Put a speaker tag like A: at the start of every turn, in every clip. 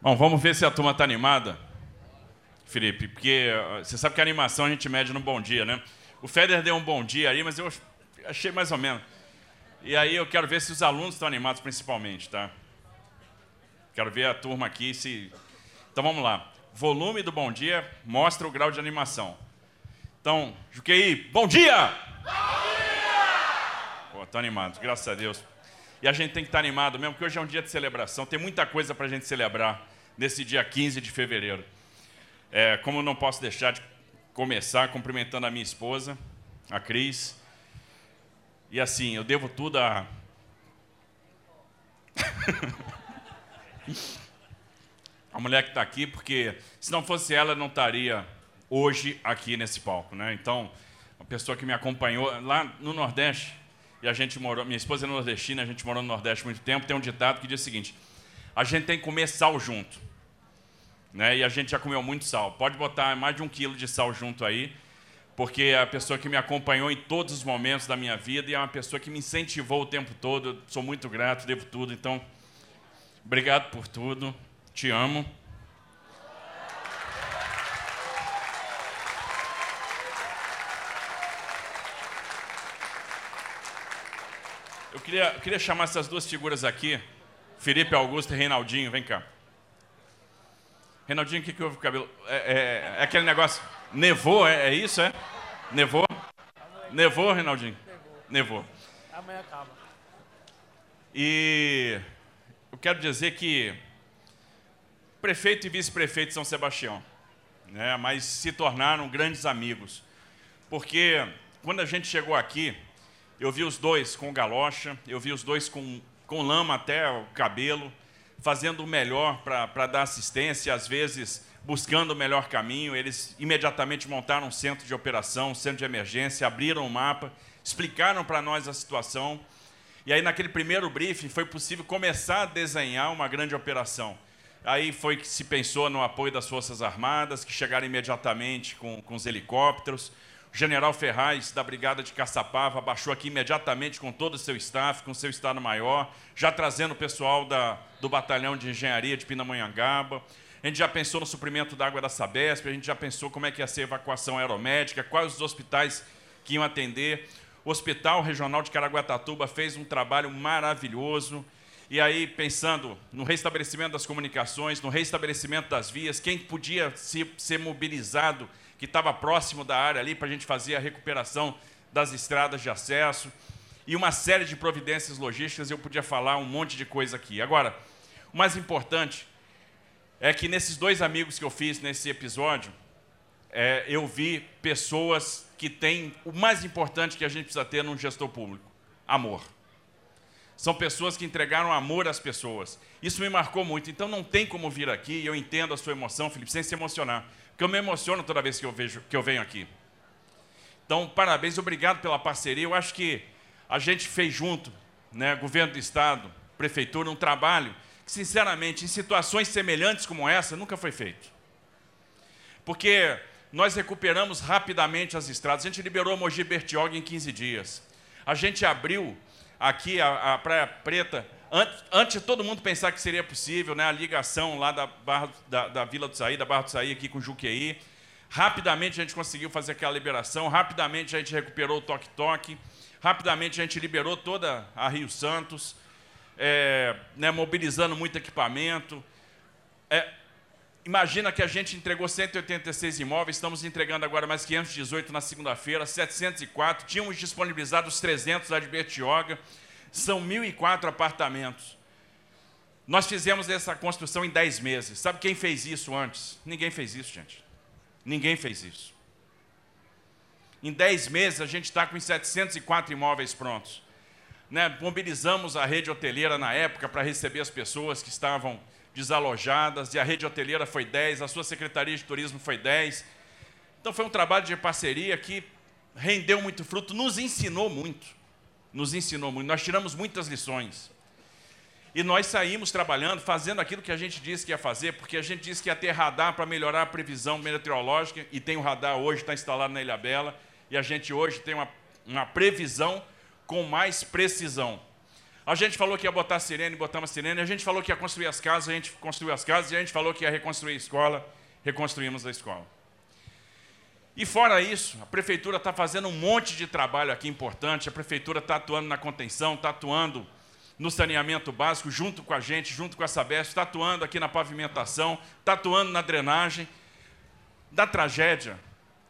A: Bom, vamos ver se a turma está animada, Felipe, porque você sabe que a animação a gente mede no bom dia, né? O Feder deu um bom dia aí, mas eu achei mais ou menos. E aí eu quero ver se os alunos estão animados principalmente, tá? Quero ver a turma aqui se. Então vamos lá. Volume do bom dia mostra o grau de animação. Então, Juquei, bom dia! Bom dia! Pô, animado, graças a Deus. E a gente tem que estar animado mesmo, porque hoje é um dia de celebração. Tem muita coisa para a gente celebrar nesse dia 15 de fevereiro. É, como não posso deixar de começar cumprimentando a minha esposa, a Cris. E assim, eu devo tudo a. a mulher que está aqui, porque se não fosse ela, não estaria hoje aqui nesse palco. Né? Então, uma pessoa que me acompanhou lá no Nordeste, e a gente morou, minha esposa é nordestina, a gente morou no Nordeste muito tempo, tem um ditado que diz o seguinte: a gente tem que comer sal junto. Né? E a gente já comeu muito sal. Pode botar mais de um quilo de sal junto aí, porque é a pessoa que me acompanhou em todos os momentos da minha vida e é uma pessoa que me incentivou o tempo todo. Sou muito grato, devo tudo. Então, obrigado por tudo. Te amo. Queria, eu queria chamar essas duas figuras aqui, Felipe Augusto e Reinaldinho, vem cá. Reinaldinho, o que, que houve com o cabelo? É, é, é, aquele negócio. Nevou, é, é, isso, é? Nevou? Nevou, Reinaldinho? Nevou.
B: Amanhã acaba.
A: E eu quero dizer que prefeito e vice-prefeito de São Sebastião, né, mas se tornaram grandes amigos. Porque quando a gente chegou aqui, eu vi os dois com galocha, eu vi os dois com, com lama até o cabelo, fazendo o melhor para dar assistência, às vezes buscando o melhor caminho. Eles imediatamente montaram um centro de operação, um centro de emergência, abriram o mapa, explicaram para nós a situação. E aí, naquele primeiro briefing, foi possível começar a desenhar uma grande operação. Aí foi que se pensou no apoio das Forças Armadas, que chegaram imediatamente com, com os helicópteros. General Ferraz, da Brigada de Caçapava, baixou aqui imediatamente com todo o seu staff, com seu Estado-Maior, já trazendo o pessoal da, do Batalhão de Engenharia de Pindamonhangaba. A gente já pensou no suprimento da água da Sabesp, a gente já pensou como é que ia ser a evacuação aeromédica, quais os hospitais que iam atender. O Hospital Regional de Caraguatatuba fez um trabalho maravilhoso. E aí, pensando no restabelecimento das comunicações, no restabelecimento das vias, quem podia ser, ser mobilizado que estava próximo da área ali para a gente fazer a recuperação das estradas de acesso e uma série de providências logísticas. Eu podia falar um monte de coisa aqui. Agora, o mais importante é que nesses dois amigos que eu fiz nesse episódio, é, eu vi pessoas que têm o mais importante que a gente precisa ter num gestor público: amor. São pessoas que entregaram amor às pessoas. Isso me marcou muito. Então não tem como vir aqui, eu entendo a sua emoção, Felipe, sem se emocionar que eu me emociono toda vez que eu, vejo, que eu venho aqui. Então, parabéns, obrigado pela parceria. Eu acho que a gente fez junto, né, governo do Estado, prefeitura, um trabalho que, sinceramente, em situações semelhantes como essa, nunca foi feito. Porque nós recuperamos rapidamente as estradas. A gente liberou Mogi Bertioga em 15 dias. A gente abriu aqui a, a Praia Preta Antes, antes de todo mundo pensar que seria possível, né, a ligação lá da, Barra, da, da Vila do Saí, da Barra do Saí aqui com Juqueí, rapidamente a gente conseguiu fazer aquela liberação, rapidamente a gente recuperou o toque-toque, rapidamente a gente liberou toda a Rio Santos, é, né, mobilizando muito equipamento. É, imagina que a gente entregou 186 imóveis, estamos entregando agora mais 518 na segunda-feira, 704, tínhamos disponibilizado os 300 lá de Bertioga, são 1.004 apartamentos. Nós fizemos essa construção em 10 meses. Sabe quem fez isso antes? Ninguém fez isso, gente. Ninguém fez isso. Em 10 meses, a gente está com 704 imóveis prontos. Né? Mobilizamos a rede hoteleira na época para receber as pessoas que estavam desalojadas, e a rede hoteleira foi 10, a sua secretaria de turismo foi 10. Então foi um trabalho de parceria que rendeu muito fruto, nos ensinou muito nos ensinou muito. Nós tiramos muitas lições. E nós saímos trabalhando, fazendo aquilo que a gente disse que ia fazer, porque a gente disse que ia ter radar para melhorar a previsão meteorológica, e tem o radar hoje, está instalado na Ilha Bela, e a gente hoje tem uma, uma previsão com mais precisão. A gente falou que ia botar sirene, botamos sirene. A gente falou que ia construir as casas, a gente construiu as casas. E a gente falou que ia reconstruir a escola, reconstruímos a escola. E fora isso, a prefeitura está fazendo um monte de trabalho aqui importante. A prefeitura está atuando na contenção, está atuando no saneamento básico, junto com a gente, junto com a Sabesp, está atuando aqui na pavimentação, está atuando na drenagem. Da tragédia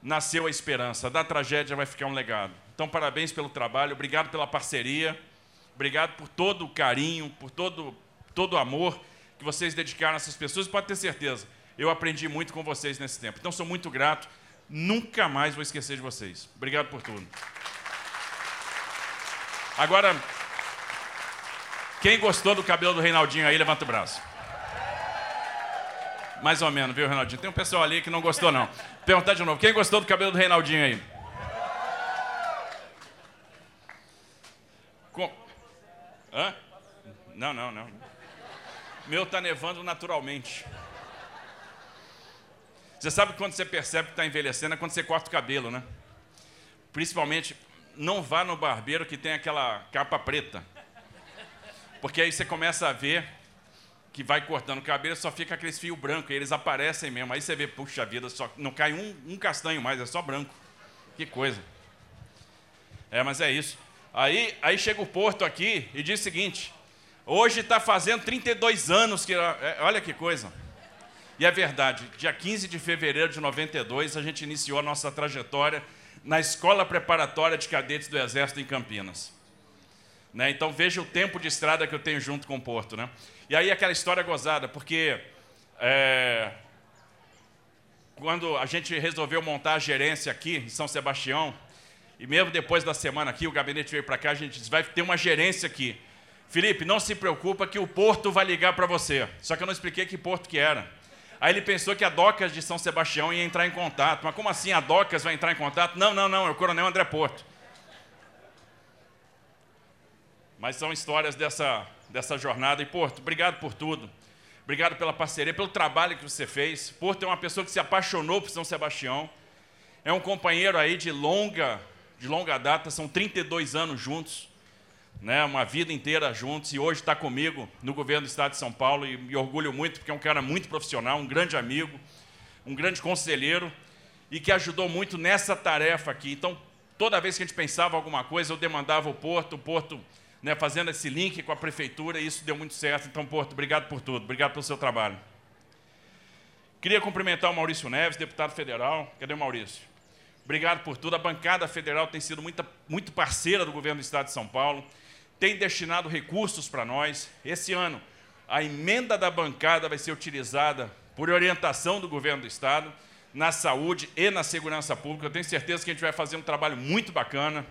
A: nasceu a esperança, da tragédia vai ficar um legado. Então, parabéns pelo trabalho, obrigado pela parceria. Obrigado por todo o carinho, por todo, todo o amor que vocês dedicaram a essas pessoas. Pode ter certeza, eu aprendi muito com vocês nesse tempo. Então, sou muito grato. Nunca mais vou esquecer de vocês. Obrigado por tudo. Agora, quem gostou do cabelo do Reinaldinho aí, levanta o braço. Mais ou menos, viu, Reinaldinho? Tem um pessoal ali que não gostou, não. Perguntar de novo. Quem gostou do cabelo do Reinaldinho aí? Com... Hã? Não, não, não. Meu está nevando naturalmente. Você sabe quando você percebe que está envelhecendo é quando você corta o cabelo, né? Principalmente, não vá no barbeiro que tem aquela capa preta. Porque aí você começa a ver que vai cortando o cabelo, só fica aqueles fios brancos, eles aparecem mesmo. Aí você vê, puxa vida, só, não cai um, um castanho mais, é só branco. Que coisa. É, mas é isso. Aí, aí chega o Porto aqui e diz o seguinte: hoje está fazendo 32 anos que. É, olha que coisa. E é verdade, dia 15 de fevereiro de 92, a gente iniciou a nossa trajetória na Escola Preparatória de Cadetes do Exército em Campinas. Né? Então veja o tempo de estrada que eu tenho junto com o Porto. Né? E aí aquela história gozada, porque é, quando a gente resolveu montar a gerência aqui em São Sebastião, e mesmo depois da semana aqui, o gabinete veio para cá, a gente disse, vai ter uma gerência aqui. Felipe, não se preocupa que o Porto vai ligar para você. Só que eu não expliquei que Porto que era. Aí ele pensou que a Docas de São Sebastião ia entrar em contato. Mas como assim a Docas vai entrar em contato? Não, não, não, é o Coronel André Porto. Mas são histórias dessa, dessa jornada. E Porto, obrigado por tudo. Obrigado pela parceria, pelo trabalho que você fez. Porto é uma pessoa que se apaixonou por São Sebastião. É um companheiro aí de longa de longa data, são 32 anos juntos, né, uma vida inteira juntos, e hoje está comigo no governo do Estado de São Paulo, e me orgulho muito, porque é um cara muito profissional, um grande amigo, um grande conselheiro, e que ajudou muito nessa tarefa aqui. Então, toda vez que a gente pensava alguma coisa, eu demandava o Porto, o Porto né, fazendo esse link com a prefeitura, e isso deu muito certo. Então, Porto, obrigado por tudo, obrigado pelo seu trabalho. Queria cumprimentar o Maurício Neves, deputado federal. Cadê o Maurício? Obrigado por tudo. A bancada federal tem sido muita, muito parceira do governo do Estado de São Paulo, tem destinado recursos para nós. Esse ano, a emenda da bancada vai ser utilizada por orientação do governo do Estado na saúde e na segurança pública. Eu tenho certeza que a gente vai fazer um trabalho muito bacana.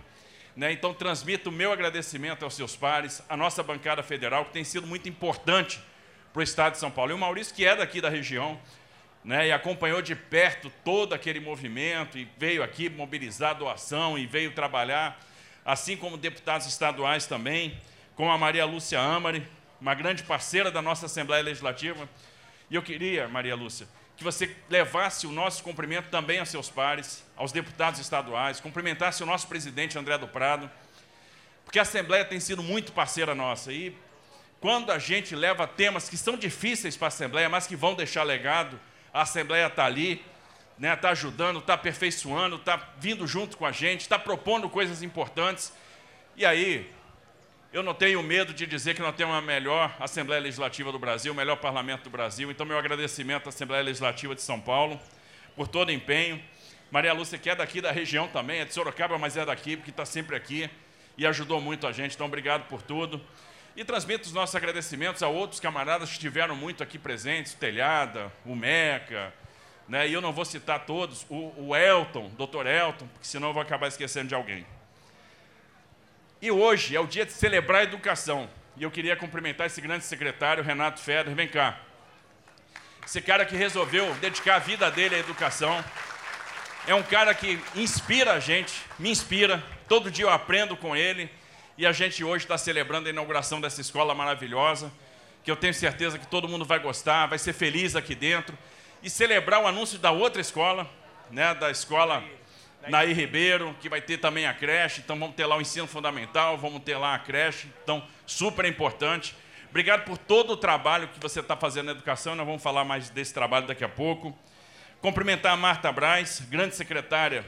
A: Né? Então, transmito o meu agradecimento aos seus pares, à nossa bancada federal, que tem sido muito importante para o Estado de São Paulo. E o Maurício, que é daqui da região, né, e acompanhou de perto todo aquele movimento e veio aqui mobilizar doação e veio trabalhar, assim como deputados estaduais também, com a Maria Lúcia Amari, uma grande parceira da nossa Assembleia Legislativa. E eu queria, Maria Lúcia, que você levasse o nosso cumprimento também aos seus pares, aos deputados estaduais, cumprimentasse o nosso presidente André do Prado, porque a Assembleia tem sido muito parceira nossa. E quando a gente leva temas que são difíceis para a Assembleia, mas que vão deixar legado, a Assembleia está ali, né, tá ajudando, está aperfeiçoando, está vindo junto com a gente, está propondo coisas importantes. E aí, eu não tenho medo de dizer que nós temos a melhor Assembleia Legislativa do Brasil, o melhor parlamento do Brasil. Então, meu agradecimento à Assembleia Legislativa de São Paulo por todo o empenho. Maria Lúcia, que é daqui da região também, é de Sorocaba, mas é daqui, porque está sempre aqui e ajudou muito a gente. Então, obrigado por tudo. E transmito os nossos agradecimentos a outros camaradas que estiveram muito aqui presentes, o Telhada, o Meca, né? e eu não vou citar todos, o, o Elton, doutor Elton, porque senão eu vou acabar esquecendo de alguém. E hoje é o dia de celebrar a educação, e eu queria cumprimentar esse grande secretário, Renato Feder, vem cá. Esse cara que resolveu dedicar a vida dele à educação, é um cara que inspira a gente, me inspira, todo dia eu aprendo com ele, e a gente hoje está celebrando a inauguração dessa escola maravilhosa, que eu tenho certeza que todo mundo vai gostar, vai ser feliz aqui dentro. E celebrar o anúncio da outra escola, né, da escola Naí Ribeiro, que vai ter também a creche, então vamos ter lá o ensino fundamental, vamos ter lá a creche, então super importante. Obrigado por todo o trabalho que você está fazendo na educação, nós vamos falar mais desse trabalho daqui a pouco. Cumprimentar a Marta Braz, grande secretária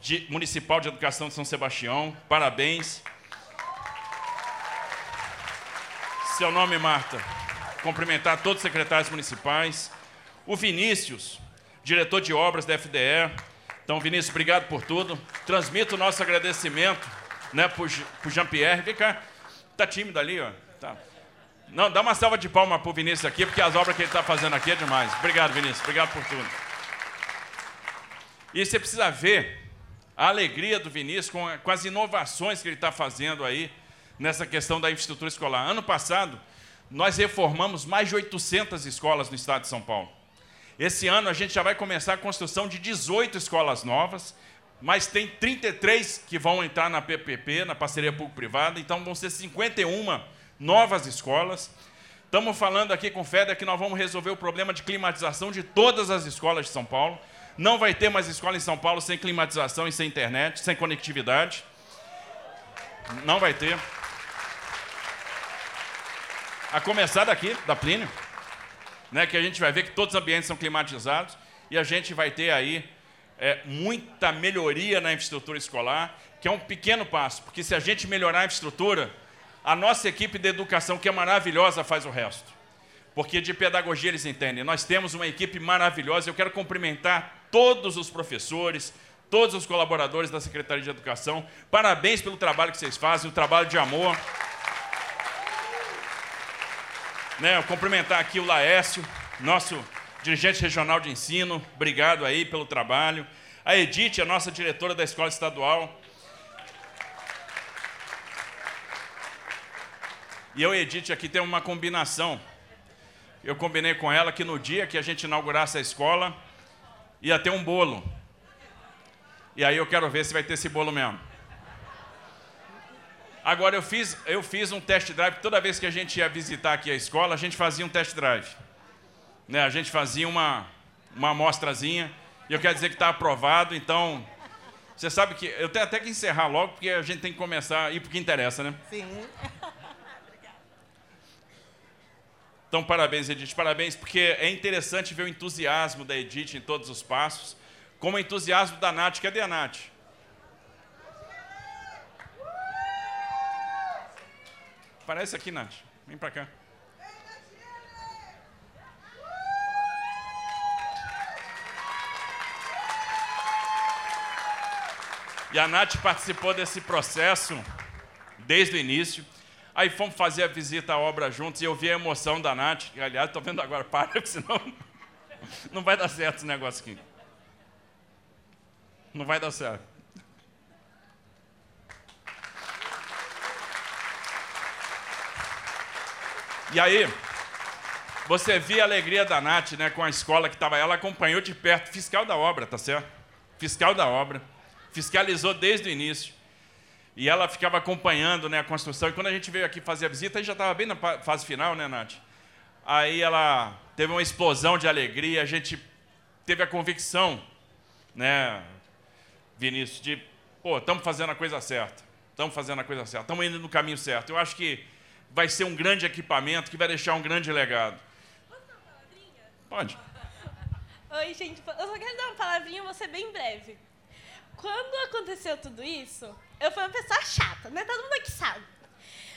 A: de, municipal de educação de São Sebastião, parabéns. Seu nome, Marta. Cumprimentar todos os secretários municipais. O Vinícius, diretor de obras da FDE, então, Vinícius, obrigado por tudo. Transmito o nosso agradecimento né, para o Jean-Pierre. Vem cá. Está tímido ali, ó. Tá. Não, dá uma salva de palmas para o Vinícius aqui, porque as obras que ele está fazendo aqui é demais. Obrigado, Vinícius. Obrigado por tudo. E você precisa ver a alegria do Vinícius com, com as inovações que ele está fazendo aí nessa questão da infraestrutura escolar. Ano passado, nós reformamos mais de 800 escolas no estado de São Paulo. Esse ano a gente já vai começar a construção de 18 escolas novas, mas tem 33 que vão entrar na PPP, na parceria público-privada, então vão ser 51 novas escolas. Estamos falando aqui com o FEDER que nós vamos resolver o problema de climatização de todas as escolas de São Paulo. Não vai ter mais escola em São Paulo sem climatização e sem internet, sem conectividade. Não vai ter. A começar daqui, da Plínio né, que a gente vai ver que todos os ambientes são climatizados e a gente vai ter aí é, muita melhoria na infraestrutura escolar, que é um pequeno passo, porque se a gente melhorar a infraestrutura, a nossa equipe de educação, que é maravilhosa, faz o resto. Porque de pedagogia eles entendem. Nós temos uma equipe maravilhosa. Eu quero cumprimentar todos os professores, todos os colaboradores da Secretaria de Educação. Parabéns pelo trabalho que vocês fazem, o trabalho de amor. Né, cumprimentar aqui o Laércio, nosso dirigente regional de ensino, obrigado aí pelo trabalho. A Edith, a nossa diretora da escola estadual. E eu e Edith aqui temos uma combinação. Eu combinei com ela que no dia que a gente inaugurasse a escola, ia ter um bolo. E aí eu quero ver se vai ter esse bolo mesmo. Agora, eu fiz, eu fiz um test drive, toda vez que a gente ia visitar aqui a escola, a gente fazia um test drive. Né? A gente fazia uma, uma amostrazinha, e eu quero dizer que está aprovado, então, você sabe que eu tenho até que encerrar logo, porque a gente tem que começar a ir para o que interessa, né?
B: Sim.
A: Então, parabéns, Edith, parabéns, porque é interessante ver o entusiasmo da Edith em todos os passos, como o entusiasmo da Nath. Cadê a Nath? Aparece aqui, Nath. Vem pra cá. E a Nath participou desse processo desde o início. Aí fomos fazer a visita à obra juntos e eu vi a emoção da Nath. Que, aliás, estou vendo agora, para, senão não vai dar certo esse negócio aqui. Não vai dar certo. E aí, você via a alegria da Nath, né, com a escola que estava. Ela acompanhou de perto, fiscal da obra, tá certo? Fiscal da obra. Fiscalizou desde o início. E ela ficava acompanhando né, a construção. E quando a gente veio aqui fazer a visita, a gente já estava bem na fase final, né, Nath? Aí ela teve uma explosão de alegria. A gente teve a convicção, né, Vinícius, de, pô, estamos fazendo a coisa certa. Estamos fazendo a coisa certa. Estamos indo no caminho certo. Eu acho que vai ser um grande equipamento que vai deixar um grande legado.
C: Dar uma palavrinha?
A: Pode.
C: Oi, gente. Eu só quero dar uma palavrinha, vou ser bem breve. Quando aconteceu tudo isso, eu fui uma pessoa chata, né? Todo mundo aqui sabe.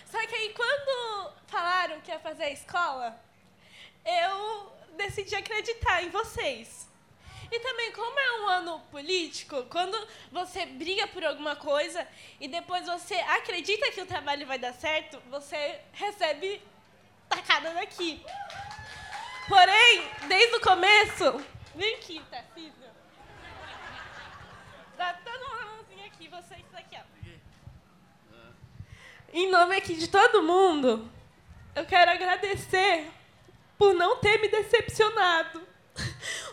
C: Só que aí, quando falaram que ia fazer a escola, eu decidi acreditar em vocês. E também, como é um ano político, quando você briga por alguma coisa e depois você acredita que o trabalho vai dar certo, você recebe tacada daqui. Porém, desde o começo. Vem aqui, Tarcísio. Dá todo mundo a mãozinha aqui, vocês aqui, ó. Em nome aqui de todo mundo, eu quero agradecer por não ter me decepcionado.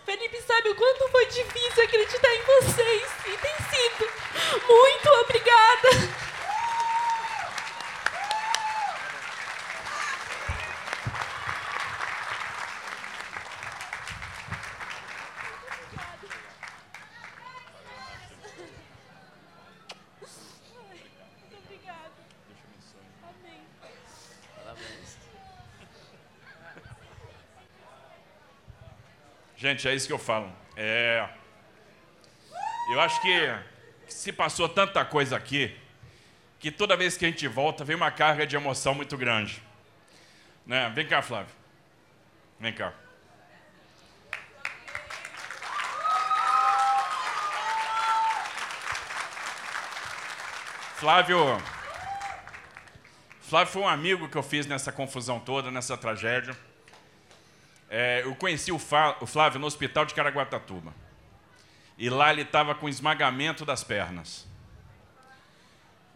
C: Felipe sabe o quanto foi difícil acreditar em vocês. E tem sido. Muito obrigada.
A: Gente, é isso que eu falo. É... Eu acho que se passou tanta coisa aqui que toda vez que a gente volta vem uma carga de emoção muito grande. Né? Vem cá, Flávio. Vem cá. Flávio. Flávio foi um amigo que eu fiz nessa confusão toda, nessa tragédia. É, eu conheci o, o Flávio no hospital de Caraguatatuba. E lá ele estava com esmagamento das pernas.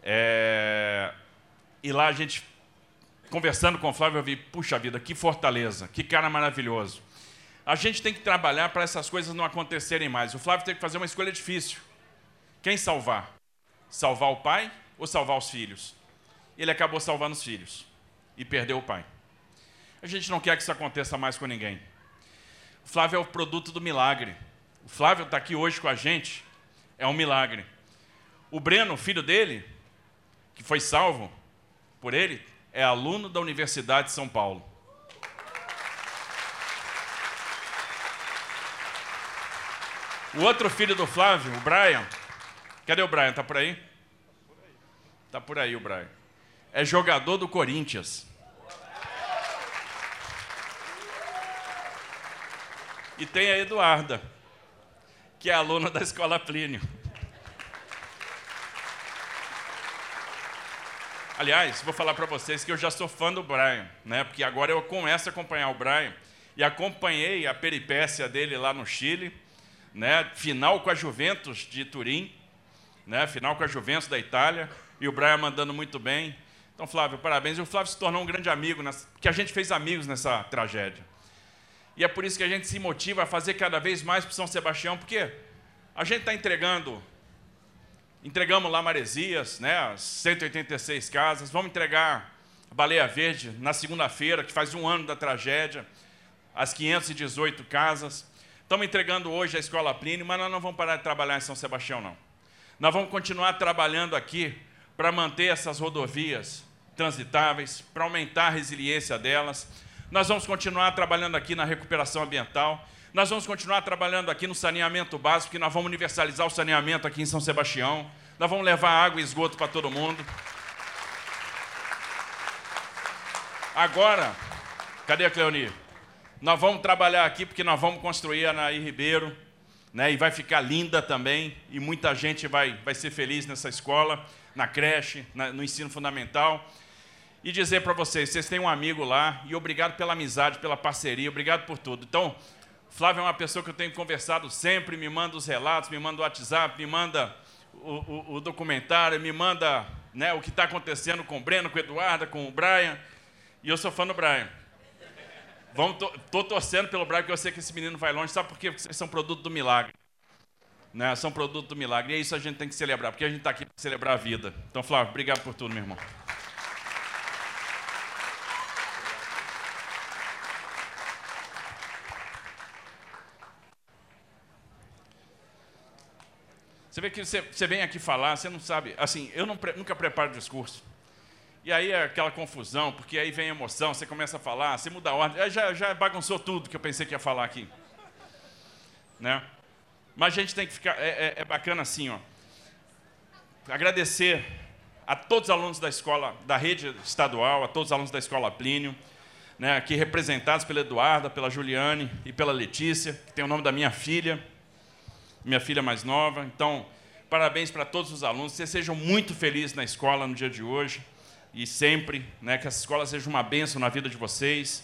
A: É, e lá a gente, conversando com o Flávio, eu vi, puxa vida, que fortaleza, que cara maravilhoso. A gente tem que trabalhar para essas coisas não acontecerem mais. O Flávio teve que fazer uma escolha difícil. Quem salvar? Salvar o pai ou salvar os filhos? Ele acabou salvando os filhos e perdeu o pai. A gente não quer que isso aconteça mais com ninguém. O Flávio é o produto do milagre. O Flávio está aqui hoje com a gente, é um milagre. O Breno, filho dele, que foi salvo por ele, é aluno da Universidade de São Paulo. O outro filho do Flávio, o Brian, cadê o Brian? Está por aí? Está por aí o Brian. É jogador do Corinthians. E tem a Eduarda, que é aluna da escola Plínio. Aliás, vou falar para vocês que eu já sou fã do Brian, né? Porque agora eu começo a acompanhar o Brian e acompanhei a peripécia dele lá no Chile, né? Final com a Juventus de Turim, né? Final com a Juventus da Itália e o Brian mandando muito bem. Então, Flávio, parabéns. E o Flávio se tornou um grande amigo, nessa, porque a gente fez amigos nessa tragédia. E é por isso que a gente se motiva a fazer cada vez mais para São Sebastião, porque a gente está entregando, entregamos lá Maresias, né, as 186 casas, vamos entregar a Baleia Verde na segunda-feira, que faz um ano da tragédia, as 518 casas. Estamos entregando hoje a Escola Plínio, mas nós não vamos parar de trabalhar em São Sebastião, não. Nós vamos continuar trabalhando aqui para manter essas rodovias transitáveis, para aumentar a resiliência delas, nós vamos continuar trabalhando aqui na recuperação ambiental. Nós vamos continuar trabalhando aqui no saneamento básico, que nós vamos universalizar o saneamento aqui em São Sebastião. Nós vamos levar água e esgoto para todo mundo. Agora, cadê a Cleoni? Nós vamos trabalhar aqui porque nós vamos construir a Nair Ribeiro, né? E vai ficar linda também, e muita gente vai, vai ser feliz nessa escola, na creche, na, no ensino fundamental e dizer para vocês: vocês têm um amigo lá, e obrigado pela amizade, pela parceria, obrigado por tudo. Então, Flávio é uma pessoa que eu tenho conversado sempre, me manda os relatos, me manda o WhatsApp, me manda o, o, o documentário, me manda né, o que está acontecendo com o Breno, com o Eduardo, com o Brian. E eu sou fã do Brian. Estou torcendo pelo Brian, porque eu sei que esse menino vai longe. Sabe por quê? Porque vocês são produto do milagre. Né? São produto do milagre. E é isso a gente tem que celebrar, porque a gente está aqui para celebrar a vida. Então, Flávio, obrigado por tudo, meu irmão. Você vê que você, você vem aqui falar, você não sabe. Assim, eu não, nunca preparo discurso. E aí é aquela confusão, porque aí vem emoção, você começa a falar, você muda a ordem. Já, já bagunçou tudo que eu pensei que ia falar aqui. Né? Mas a gente tem que ficar. É, é, é bacana assim, ó. Agradecer a todos os alunos da escola, da rede estadual, a todos os alunos da escola Plínio, né, aqui representados pela Eduarda, pela Juliane e pela Letícia, que tem o nome da minha filha minha filha mais nova. Então, parabéns para todos os alunos. Vocês sejam muito felizes na escola no dia de hoje e sempre, né, que essa escola seja uma bênção na vida de vocês.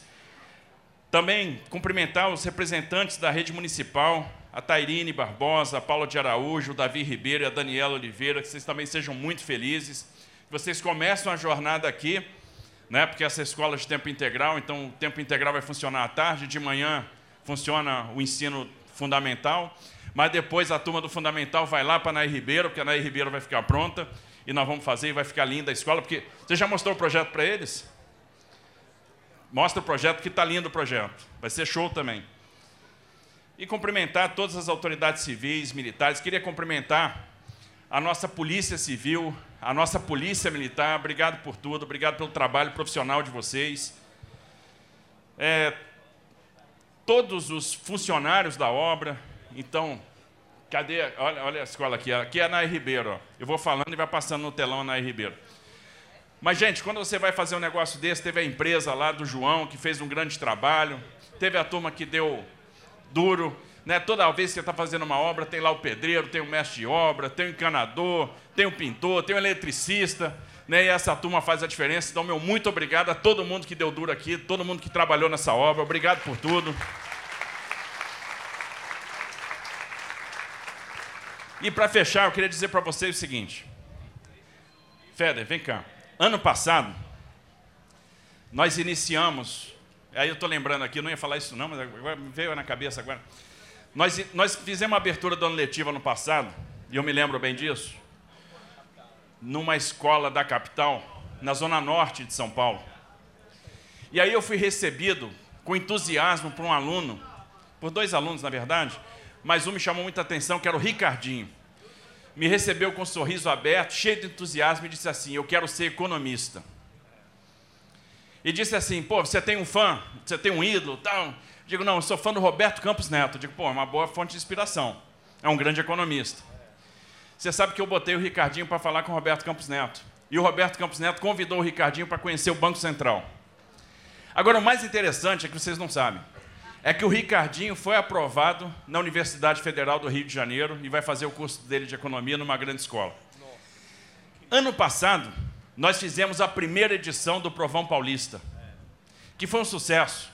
A: Também cumprimentar os representantes da rede municipal, a Tairine Barbosa, a Paula de Araújo, o Davi Ribeiro e a Daniela Oliveira, que vocês também sejam muito felizes. Vocês começam a jornada aqui, né, porque essa escola é de tempo integral, então o tempo integral vai funcionar à tarde, de manhã funciona o ensino fundamental mas depois a turma do Fundamental vai lá para a Nair Ribeiro, porque a Nair Ribeiro vai ficar pronta, e nós vamos fazer e vai ficar linda a escola, porque você já mostrou o projeto para eles? Mostra o projeto, que está lindo o projeto. Vai ser show também. E cumprimentar todas as autoridades civis, militares. Queria cumprimentar a nossa Polícia Civil, a nossa Polícia Militar. Obrigado por tudo, obrigado pelo trabalho profissional de vocês. É, todos os funcionários da obra. Então, cadê? Olha, olha a escola aqui. Aqui é na Ribeiro. Ó. Eu vou falando e vai passando no telão na Ribeiro. Mas, gente, quando você vai fazer um negócio desse, teve a empresa lá do João, que fez um grande trabalho, teve a turma que deu duro. Né? Toda vez que você está fazendo uma obra, tem lá o pedreiro, tem o mestre de obra, tem o encanador, tem o pintor, tem o eletricista. Né? E essa turma faz a diferença. Então, meu muito obrigado a todo mundo que deu duro aqui, todo mundo que trabalhou nessa obra. Obrigado por tudo. E para fechar, eu queria dizer para vocês o seguinte. Feder, vem cá. Ano passado, nós iniciamos. Aí eu estou lembrando aqui, eu não ia falar isso não, mas agora me veio na cabeça agora. Nós, nós fizemos uma abertura do ano letivo ano passado, e eu me lembro bem disso, numa escola da capital, na zona norte de São Paulo. E aí eu fui recebido com entusiasmo por um aluno, por dois alunos, na verdade, mas um me chamou muita atenção, que era o Ricardinho me recebeu com um sorriso aberto, cheio de entusiasmo, e disse assim: Eu quero ser economista. E disse assim: Pô, você tem um fã, você tem um ídolo, tal. Digo: Não, eu sou fã do Roberto Campos Neto. Digo: Pô, é uma boa fonte de inspiração. É um grande economista. Você sabe que eu botei o Ricardinho para falar com o Roberto Campos Neto. E o Roberto Campos Neto convidou o Ricardinho para conhecer o Banco Central. Agora, o mais interessante é que vocês não sabem é que o Ricardinho foi aprovado na Universidade Federal do Rio de Janeiro e vai fazer o curso dele de economia numa grande escola. Ano passado, nós fizemos a primeira edição do Provão Paulista, que foi um sucesso.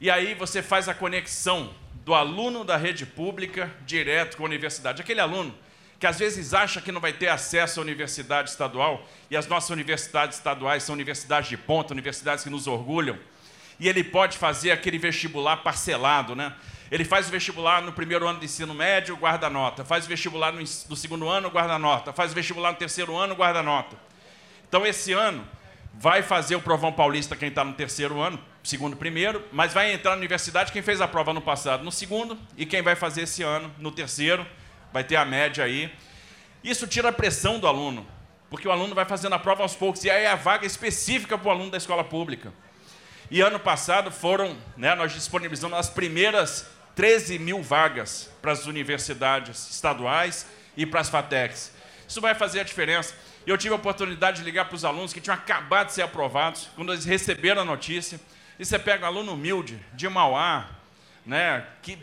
A: E aí você faz a conexão do aluno da rede pública direto com a universidade. Aquele aluno que às vezes acha que não vai ter acesso à universidade estadual, e as nossas universidades estaduais são universidades de ponta, universidades que nos orgulham e ele pode fazer aquele vestibular parcelado, né? Ele faz o vestibular no primeiro ano de ensino médio, guarda nota. Faz o vestibular no, no segundo ano, guarda nota. Faz o vestibular no terceiro ano, guarda nota. Então, esse ano, vai fazer o provão paulista quem está no terceiro ano, segundo primeiro, mas vai entrar na universidade quem fez a prova no passado no segundo, e quem vai fazer esse ano no terceiro, vai ter a média aí. Isso tira a pressão do aluno, porque o aluno vai fazendo a prova aos poucos, e aí é a vaga específica para o aluno da escola pública. E ano passado foram, né, nós disponibilizamos as primeiras 13 mil vagas para as universidades estaduais e para as FATECs. Isso vai fazer a diferença. Eu tive a oportunidade de ligar para os alunos que tinham acabado de ser aprovados, quando eles receberam a notícia. E você pega um aluno humilde, de Mauá, né, que,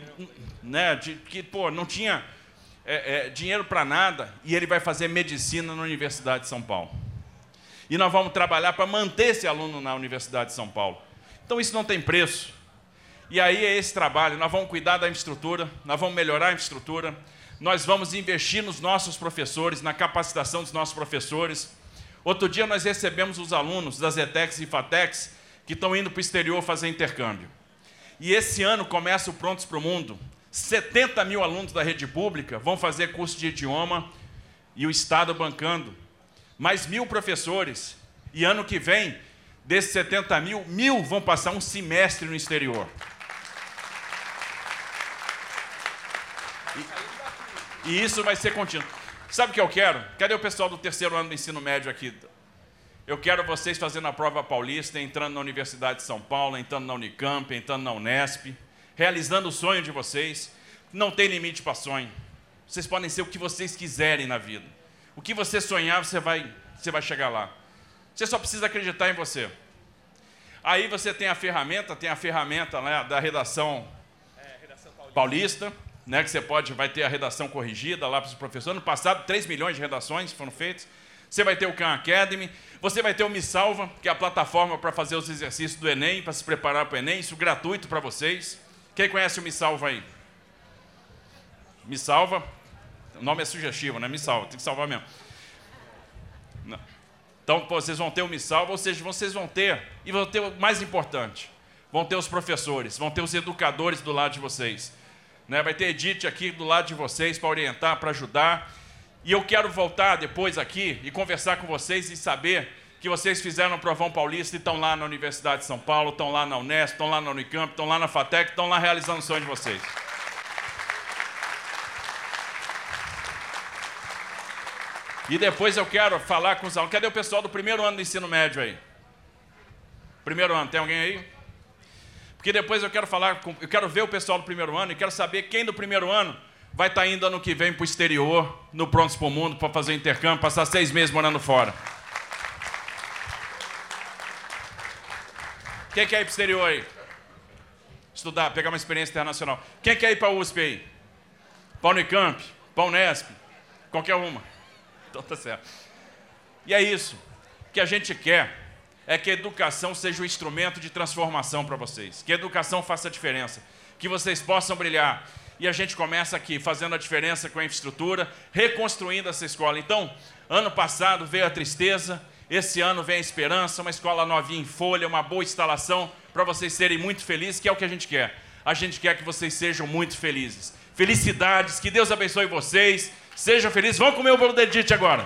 A: né, de, que pô, não tinha é, é, dinheiro para nada, e ele vai fazer medicina na Universidade de São Paulo. E nós vamos trabalhar para manter esse aluno na Universidade de São Paulo. Então isso não tem preço. E aí é esse trabalho, nós vamos cuidar da infraestrutura, nós vamos melhorar a infraestrutura, nós vamos investir nos nossos professores, na capacitação dos nossos professores. Outro dia nós recebemos os alunos das ETEX e FATEX que estão indo para o exterior fazer intercâmbio. E esse ano começa o Prontos para o Mundo. 70 mil alunos da rede pública vão fazer curso de idioma e o Estado bancando. Mais mil professores. E ano que vem Desses 70 mil, mil vão passar um semestre no exterior. E, e isso vai ser contínuo. Sabe o que eu quero? Cadê o pessoal do terceiro ano do ensino médio aqui? Eu quero vocês fazendo a prova paulista, entrando na Universidade de São Paulo, entrando na Unicamp, entrando na Unesp, realizando o sonho de vocês. Não tem limite para sonho. Vocês podem ser o que vocês quiserem na vida. O que você sonhar, você vai, você vai chegar lá. Você só precisa acreditar em você. Aí você tem a ferramenta, tem a ferramenta né, da redação, é, redação paulista, né, que você pode, vai ter a redação corrigida lá para os professores. No passado, 3 milhões de redações foram feitas. Você vai ter o Khan Academy, você vai ter o Me Salva, que é a plataforma para fazer os exercícios do Enem, para se preparar para o Enem, isso gratuito para vocês. Quem conhece o Me Salva aí? Me Salva, o nome é sugestivo, né? Me Salva, tem que salvar mesmo. Então, vocês vão ter o Missalva, ou seja, vocês vão ter, e vão ter o mais importante, vão ter os professores, vão ter os educadores do lado de vocês. Né? Vai ter Edith aqui do lado de vocês para orientar, para ajudar. E eu quero voltar depois aqui e conversar com vocês e saber que vocês fizeram o Provão Paulista e estão lá na Universidade de São Paulo, estão lá na Unesp, estão lá na Unicamp, estão lá na FATEC, estão lá realizando o sonho de vocês. E depois eu quero falar com os alunos. Cadê o pessoal do primeiro ano do ensino médio aí? Primeiro ano, tem alguém aí? Porque depois eu quero falar, com, eu quero ver o pessoal do primeiro ano e quero saber quem do primeiro ano vai estar tá indo ano que vem para o exterior, no Prontos para o Mundo, para fazer intercâmbio, passar seis meses morando fora. Quem quer ir para o exterior aí? Estudar, pegar uma experiência internacional. Quem quer ir para a USP aí? Para a Unicamp, para a Unesp, qualquer uma. Então tá certo. E é isso. O que a gente quer é que a educação seja um instrumento de transformação para vocês. Que a educação faça a diferença. Que vocês possam brilhar. E a gente começa aqui fazendo a diferença com a infraestrutura, reconstruindo essa escola. Então, ano passado veio a tristeza, esse ano vem a esperança, uma escola novinha em folha, uma boa instalação para vocês serem muito felizes, que é o que a gente quer. A gente quer que vocês sejam muito felizes. Felicidades, que Deus abençoe vocês. Sejam felizes. Vamos comer o bolo de Edith agora.